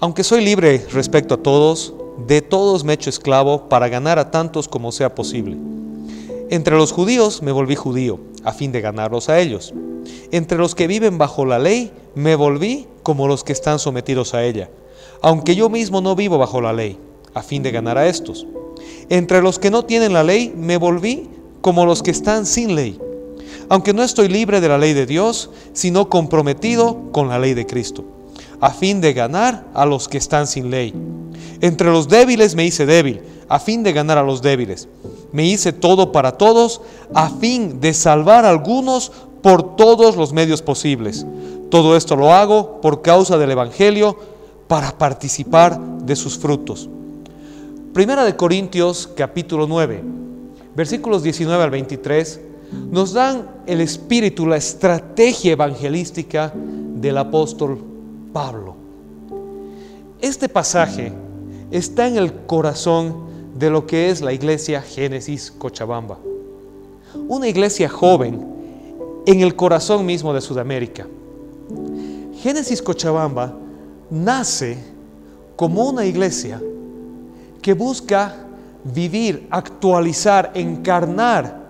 Aunque soy libre respecto a todos, de todos me he hecho esclavo para ganar a tantos como sea posible. Entre los judíos me volví judío, a fin de ganarlos a ellos. Entre los que viven bajo la ley, me volví como los que están sometidos a ella, aunque yo mismo no vivo bajo la ley, a fin de ganar a estos. Entre los que no tienen la ley, me volví como los que están sin ley, aunque no estoy libre de la ley de Dios, sino comprometido con la ley de Cristo, a fin de ganar a los que están sin ley. Entre los débiles me hice débil, a fin de ganar a los débiles. Me hice todo para todos, a fin de salvar a algunos por todos los medios posibles. Todo esto lo hago por causa del Evangelio, para participar de sus frutos. Primera de Corintios capítulo 9, versículos 19 al 23, nos dan el espíritu, la estrategia evangelística del apóstol Pablo. Este pasaje está en el corazón de lo que es la iglesia Génesis Cochabamba. Una iglesia joven en el corazón mismo de Sudamérica. Génesis Cochabamba nace como una iglesia que busca vivir, actualizar, encarnar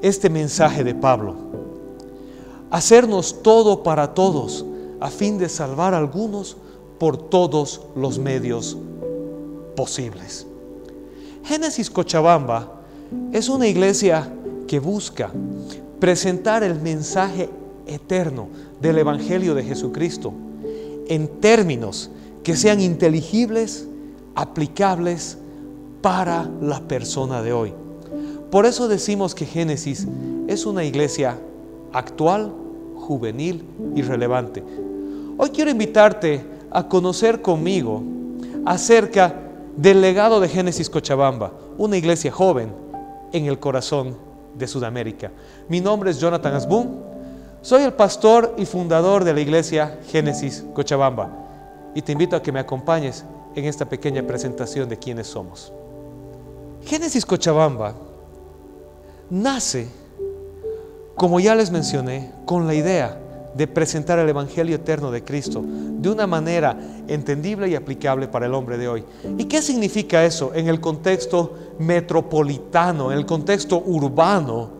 este mensaje de Pablo. Hacernos todo para todos a fin de salvar a algunos por todos los medios posibles. Génesis Cochabamba es una iglesia que busca presentar el mensaje eterno del Evangelio de Jesucristo en términos que sean inteligibles, aplicables para la persona de hoy. Por eso decimos que Génesis es una iglesia actual, juvenil y relevante. Hoy quiero invitarte a conocer conmigo acerca del legado de Génesis Cochabamba, una iglesia joven en el corazón de Sudamérica. Mi nombre es Jonathan Asbun, soy el pastor y fundador de la iglesia Génesis Cochabamba y te invito a que me acompañes en esta pequeña presentación de quiénes somos. Génesis Cochabamba nace, como ya les mencioné, con la idea de presentar el Evangelio eterno de Cristo de una manera entendible y aplicable para el hombre de hoy. ¿Y qué significa eso en el contexto metropolitano, en el contexto urbano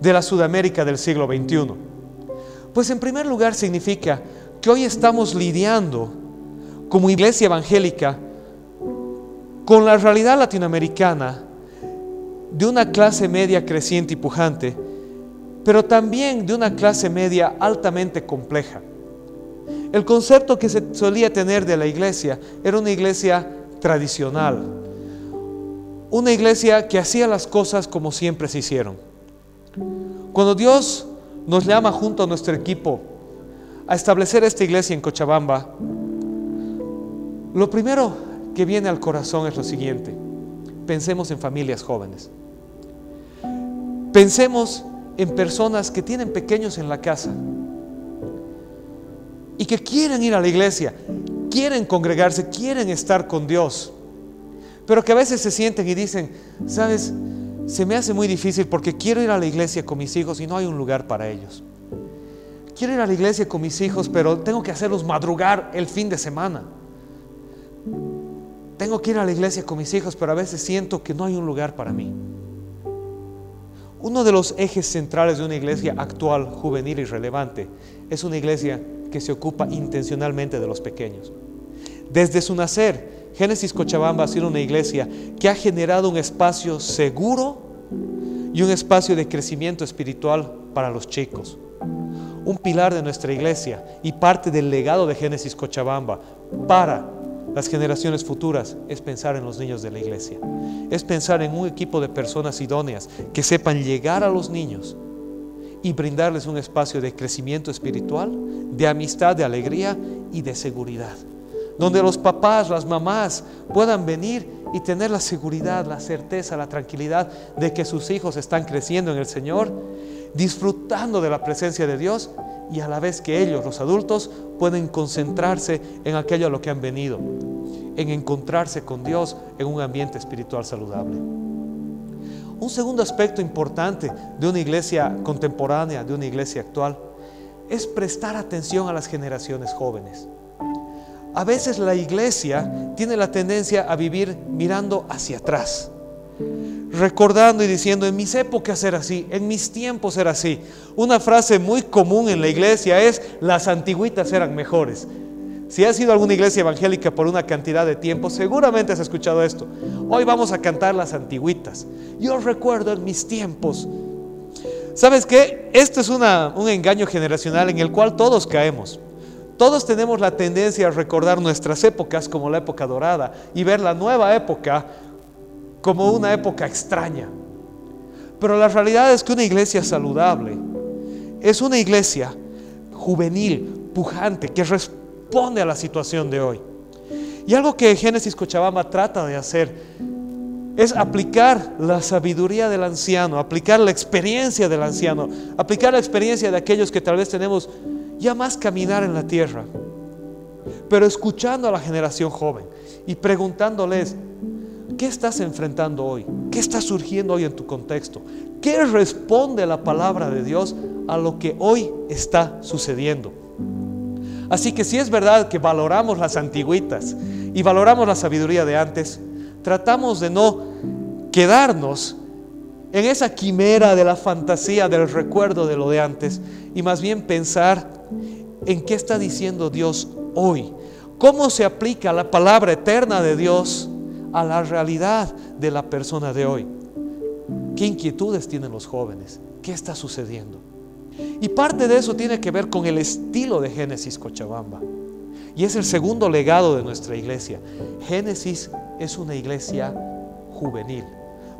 de la Sudamérica del siglo XXI? Pues en primer lugar significa que hoy estamos lidiando como iglesia evangélica con la realidad latinoamericana de una clase media creciente y pujante, pero también de una clase media altamente compleja. El concepto que se solía tener de la iglesia era una iglesia tradicional, una iglesia que hacía las cosas como siempre se hicieron. Cuando Dios nos llama junto a nuestro equipo a establecer esta iglesia en Cochabamba, lo primero que viene al corazón es lo siguiente. Pensemos en familias jóvenes. Pensemos en personas que tienen pequeños en la casa y que quieren ir a la iglesia, quieren congregarse, quieren estar con Dios, pero que a veces se sienten y dicen, sabes, se me hace muy difícil porque quiero ir a la iglesia con mis hijos y no hay un lugar para ellos. Quiero ir a la iglesia con mis hijos, pero tengo que hacerlos madrugar el fin de semana. Tengo que ir a la iglesia con mis hijos, pero a veces siento que no hay un lugar para mí. Uno de los ejes centrales de una iglesia actual, juvenil y relevante es una iglesia que se ocupa intencionalmente de los pequeños. Desde su nacer, Génesis Cochabamba ha sido una iglesia que ha generado un espacio seguro y un espacio de crecimiento espiritual para los chicos. Un pilar de nuestra iglesia y parte del legado de Génesis Cochabamba para las generaciones futuras es pensar en los niños de la iglesia. Es pensar en un equipo de personas idóneas que sepan llegar a los niños y brindarles un espacio de crecimiento espiritual, de amistad, de alegría y de seguridad. Donde los papás, las mamás puedan venir y tener la seguridad, la certeza, la tranquilidad de que sus hijos están creciendo en el Señor, disfrutando de la presencia de Dios y a la vez que ellos, los adultos, pueden concentrarse en aquello a lo que han venido, en encontrarse con Dios en un ambiente espiritual saludable. Un segundo aspecto importante de una iglesia contemporánea, de una iglesia actual, es prestar atención a las generaciones jóvenes. a veces la iglesia tiene la tendencia a vivir mirando hacia atrás, recordando y diciendo, en mis épocas era así, en mis tiempos era así. Una frase muy común en la iglesia es, las antiguitas eran mejores. Si has ido a alguna iglesia evangélica por una cantidad de tiempo, seguramente has escuchado esto. Hoy vamos a cantar las antiguitas. Yo recuerdo en mis tiempos. ¿Sabes qué? Esto es un engaño generacional en el cual todos caemos. Todos tenemos la tendencia a recordar nuestras épocas como la época dorada y ver la nueva época como una época extraña. Pero la realidad es que una iglesia saludable es una iglesia juvenil, pujante, que responde a la situación de hoy. Y algo que Génesis Cochabamba trata de hacer es aplicar la sabiduría del anciano, aplicar la experiencia del anciano, aplicar la experiencia de aquellos que tal vez tenemos ya más caminar en la tierra, pero escuchando a la generación joven y preguntándoles, ¿qué estás enfrentando hoy? ¿Qué está surgiendo hoy en tu contexto? ¿Qué responde la palabra de Dios a lo que hoy está sucediendo? Así que si es verdad que valoramos las antigüitas y valoramos la sabiduría de antes, tratamos de no quedarnos en esa quimera de la fantasía, del recuerdo de lo de antes, y más bien pensar en qué está diciendo Dios hoy, cómo se aplica la palabra eterna de Dios a la realidad de la persona de hoy. ¿Qué inquietudes tienen los jóvenes? ¿Qué está sucediendo? Y parte de eso tiene que ver con el estilo de Génesis Cochabamba. Y es el segundo legado de nuestra iglesia. Génesis es una iglesia juvenil.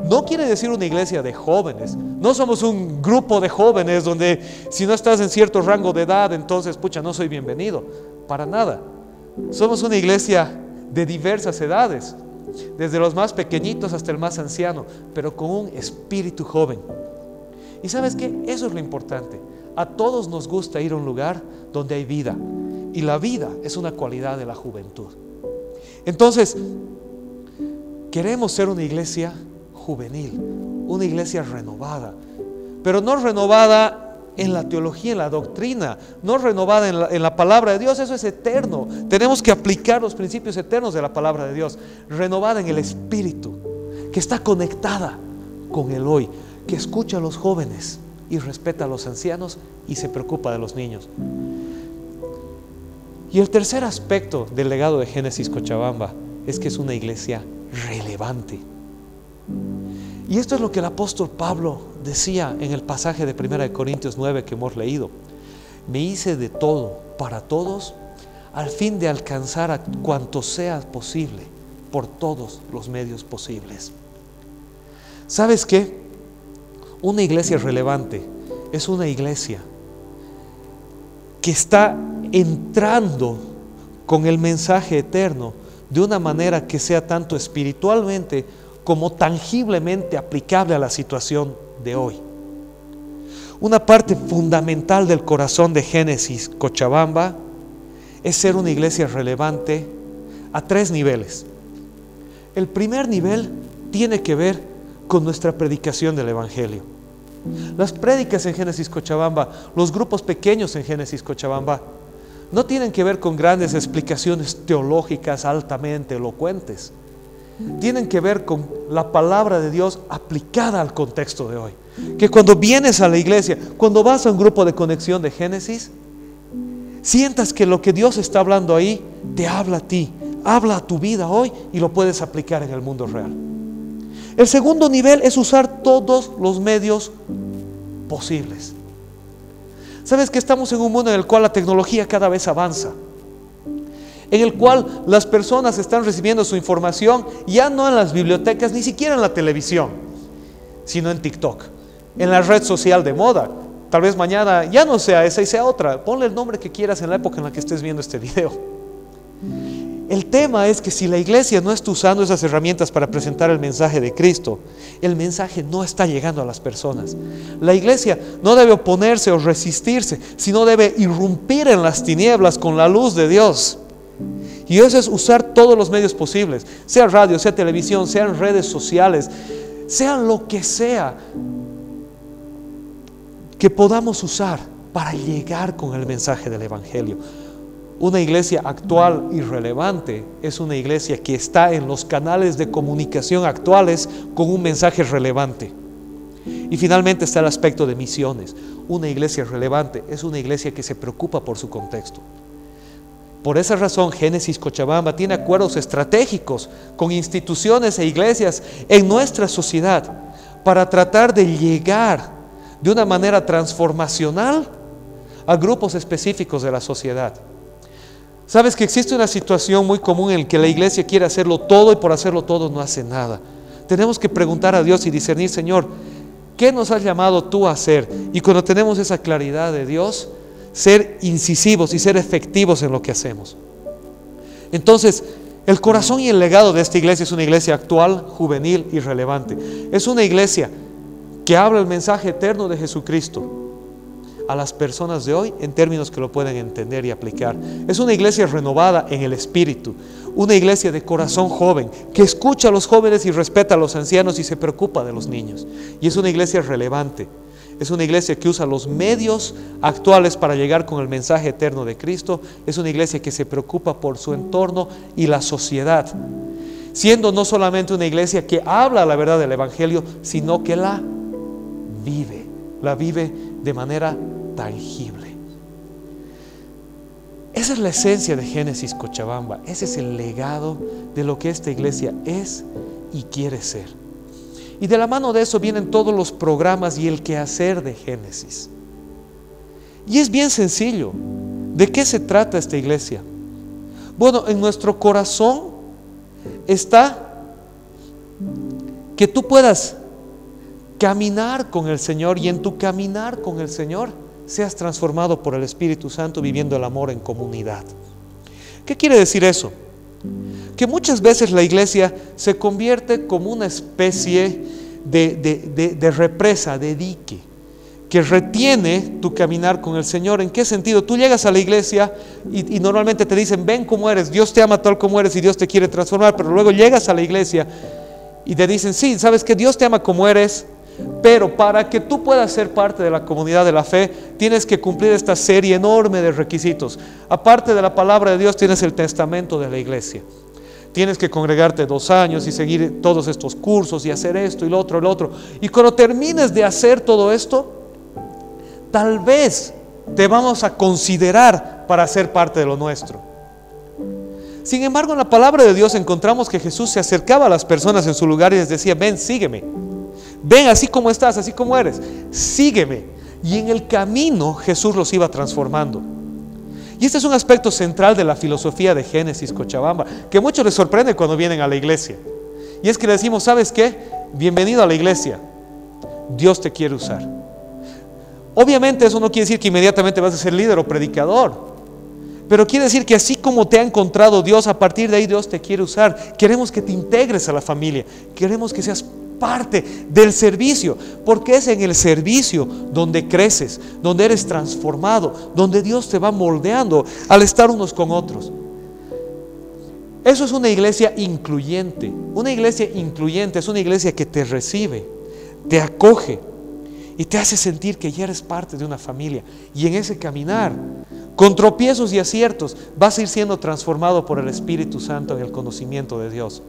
No quiere decir una iglesia de jóvenes. No somos un grupo de jóvenes donde si no estás en cierto rango de edad, entonces, pucha, no soy bienvenido. Para nada. Somos una iglesia de diversas edades, desde los más pequeñitos hasta el más anciano, pero con un espíritu joven. Y sabes qué? Eso es lo importante. A todos nos gusta ir a un lugar donde hay vida. Y la vida es una cualidad de la juventud. Entonces, queremos ser una iglesia juvenil, una iglesia renovada, pero no renovada en la teología, en la doctrina, no renovada en la, palabra de Dios, eso es eterno. Tenemos que aplicar los principios eternos de la palabra de Dios, renovada en el Espíritu, que está conectada con el hoy, que escucha a los jóvenes y respeta a los ancianos y se preocupa de los niños. Y el tercer aspecto del legado de Génesis Cochabamba es que es una iglesia relevante. Y esto es lo que el apóstol Pablo decía en el pasaje de 1 Corintios 9 que hemos leído. Me hice de todo para todos al fin de alcanzar a cuanto sea posible por todos los medios posibles. ¿Sabes qué? Una iglesia relevante es una iglesia que está entrando con el mensaje eterno de una manera que sea tanto espiritualmente como tangiblemente aplicable a la situación de hoy. Una parte fundamental del corazón de Génesis Cochabamba es ser una iglesia relevante a tres niveles. El primer nivel tiene que ver con nuestra predicación del Evangelio. Las prédicas en Génesis Cochabamba, los grupos pequeños en Génesis Cochabamba, no tienen que ver con grandes explicaciones teológicas altamente elocuentes. Tienen que ver con la palabra de Dios aplicada al contexto de hoy. Que cuando vienes a la iglesia, cuando vas a un grupo de conexión de Génesis, sientas que lo que Dios está hablando ahí te habla a ti, habla a tu vida hoy y lo puedes aplicar en el mundo real. El segundo nivel es usar todos los medios posibles. Sabes que estamos en un mundo en el cual la tecnología cada vez avanza, en el cual las personas están recibiendo su información ya no en las bibliotecas, ni siquiera en la televisión, sino en TikTok, en la red social de moda. Tal vez mañana ya no sea esa y sea otra. Ponle el nombre que quieras en la época en la que estés viendo este video. El tema es que si la iglesia no está usando esas herramientas para presentar el mensaje de Cristo, el mensaje no está llegando a las personas. La iglesia no debe oponerse o resistirse, sino debe irrumpir en las tinieblas con la luz de Dios. Y eso es usar todos los medios posibles, sea radio, sea televisión, sean redes sociales, sea lo que sea que podamos usar para llegar con el mensaje del Evangelio Una iglesia actual y relevante es una iglesia que está en los canales de comunicación actuales con un mensaje relevante. Y finalmente está el aspecto de misiones. Una iglesia relevante es una iglesia que se preocupa por su contexto. Por esa razón, Génesis Cochabamba tiene acuerdos estratégicos con instituciones e iglesias en nuestra sociedad para tratar de llegar de una manera transformacional a grupos específicos de la sociedad. Sabes que existe una situación muy común en la que la iglesia quiere hacerlo todo y por hacerlo todo no hace nada. Tenemos que preguntar a Dios y discernir, Señor, ¿qué nos has llamado tú a hacer? Y cuando tenemos esa claridad de Dios, ser incisivos y ser efectivos en lo que hacemos. Entonces, el corazón y el legado de esta iglesia es una iglesia actual, juvenil y relevante. Es una iglesia que habla el mensaje eterno de Jesucristo a las personas de hoy en términos que lo pueden entender y aplicar. Es una iglesia renovada en el espíritu, una iglesia de corazón joven, que escucha a los jóvenes y respeta a los ancianos y se preocupa de los niños. Y es una iglesia relevante. Es una iglesia que usa los medios actuales para llegar con el mensaje eterno de Cristo. Es una iglesia que se preocupa por su entorno y la sociedad. Siendo no solamente una iglesia que habla la verdad del Evangelio, sino que la vive. La vive de manera tangible. Esa es la esencia de Génesis Cochabamba. Ese es el legado de lo que esta iglesia es y quiere ser. Y de la mano de eso vienen todos los programas y el quehacer de Génesis. Y es bien sencillo. ¿De qué se trata esta iglesia? Bueno, en nuestro corazón está que tú puedas caminar con el Señor y en tu caminar con el Señor seas transformado por el Espíritu Santo viviendo el amor en comunidad. ¿Qué quiere decir eso? Que muchas veces la iglesia se convierte como una especie de, represa, de dique, que retiene tu caminar con el Señor. ¿En qué sentido? Tú llegas a la iglesia y, y normalmente te dicen, ven como eres, Dios te ama tal como eres y Dios te quiere transformar, pero luego llegas a la iglesia y te dicen, sí, sabes que Dios te ama como eres, pero para que tú puedas ser parte de la comunidad de la fe, tienes que cumplir esta serie enorme de requisitos. Aparte de la palabra de Dios, tienes el testamento de la iglesia. Tienes que congregarte dos años y seguir todos estos cursos y hacer esto y lo otro y lo otro. Y cuando termines de hacer todo esto, tal vez te vamos a considerar para ser parte de lo nuestro. Sin embargo, en la palabra de Dios encontramos que Jesús se acercaba a las personas en su lugar y les decía, ven, sígueme. Ven así como estás, así como eres. Sígueme. Y en el camino Jesús los iba transformando. Y este es un aspecto central de la filosofía de Génesis Cochabamba, que muchos les sorprende cuando vienen a la iglesia. Y es que le decimos, ¿sabes qué? Bienvenido a la iglesia. Dios te quiere usar. Obviamente eso no quiere decir que inmediatamente vas a ser líder o predicador. Pero quiere decir que así como te ha encontrado Dios, a partir de ahí Dios te quiere usar. Queremos que te integres a la familia. Queremos que seas parte del servicio, porque es en el servicio donde creces, donde eres transformado, donde Dios te va moldeando al estar unos con otros. Eso es una iglesia incluyente. Una iglesia incluyente es una iglesia que te recibe, te acoge y te hace sentir que ya eres parte de una familia. Y en ese caminar, con tropiezos y aciertos, vas a ir siendo transformado por el Espíritu Santo en el conocimiento de Dios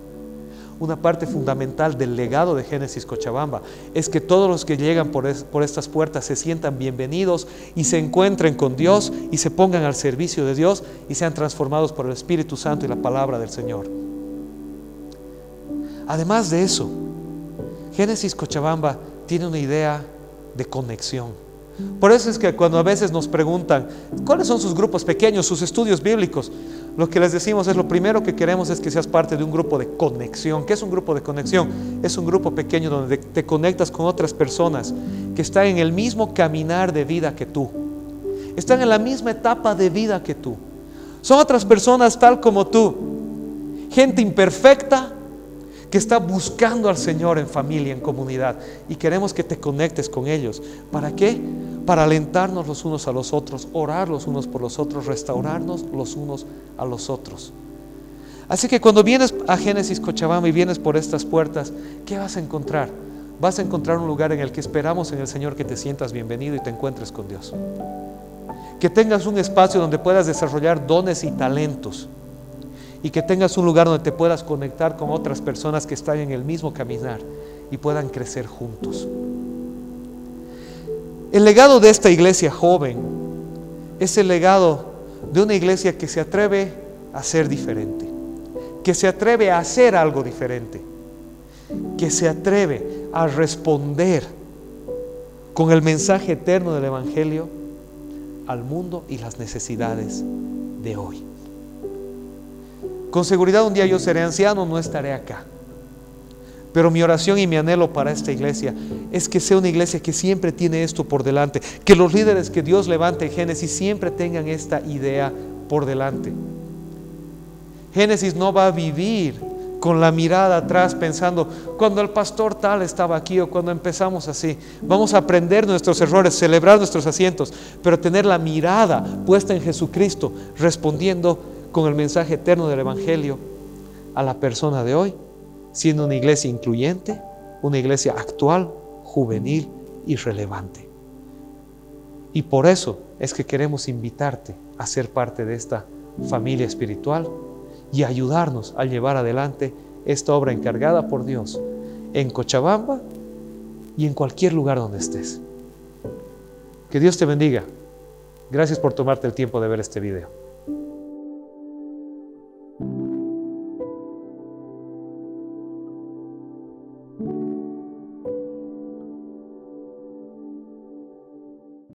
una parte fundamental del legado de Génesis Cochabamba es que todos los que llegan por, por, estas puertas se sientan bienvenidos y se encuentren con Dios y se pongan al servicio de Dios y sean transformados por el Espíritu Santo y la palabra del Señor. Además de eso, Génesis Cochabamba tiene una idea de conexión. Por eso es que cuando a veces nos preguntan, ¿cuáles son sus grupos pequeños, sus estudios bíblicos? Lo que les decimos es lo primero que queremos es que seas parte de un grupo de conexión. ¿Qué es un grupo de conexión? Es un grupo pequeño donde te conectas con otras personas que están en el mismo caminar de vida que tú. Están en la misma etapa de vida que tú. Son otras personas tal como tú. Gente imperfecta, que está buscando al Señor en familia, en comunidad. Y queremos que te conectes con ellos. ¿Para qué? Para alentarnos los unos a los otros, orar los unos por los otros, restaurarnos los unos a los otros. Así que cuando vienes a Génesis Cochabamba y vienes por estas puertas, ¿qué vas a encontrar? Vas a encontrar un lugar en el que esperamos en el Señor que te sientas bienvenido y te encuentres con Dios que tengas un espacio donde puedas desarrollar dones y talentos y que tengas un lugar donde te puedas conectar con otras personas que están en el mismo caminar y puedan crecer juntos. El legado de esta iglesia joven es el legado de una iglesia que se atreve a ser diferente, que se atreve a hacer algo diferente, que se atreve a responder con el mensaje eterno del Evangelio al mundo y las necesidades de hoy. Con seguridad un día yo seré anciano, no estaré acá. Pero mi oración y mi anhelo para esta iglesia es que sea una iglesia que siempre tiene esto por delante, que los líderes que Dios levante en Génesis siempre tengan esta idea por delante. Génesis no va a vivir con la mirada atrás pensando, cuando el pastor tal estaba aquí o cuando empezamos así, vamos a aprender nuestros errores, celebrar nuestros asientos, pero tener la mirada puesta en Jesucristo, respondiendo con el mensaje eterno del Evangelio a la persona de hoy, siendo una iglesia incluyente, una iglesia actual, juvenil y relevante. Y por eso es que queremos invitarte a ser parte de esta familia espiritual y ayudarnos a llevar adelante esta obra encargada por Dios en Cochabamba y en cualquier lugar donde estés. Que Dios te bendiga. Gracias por tomarte el tiempo de ver este video.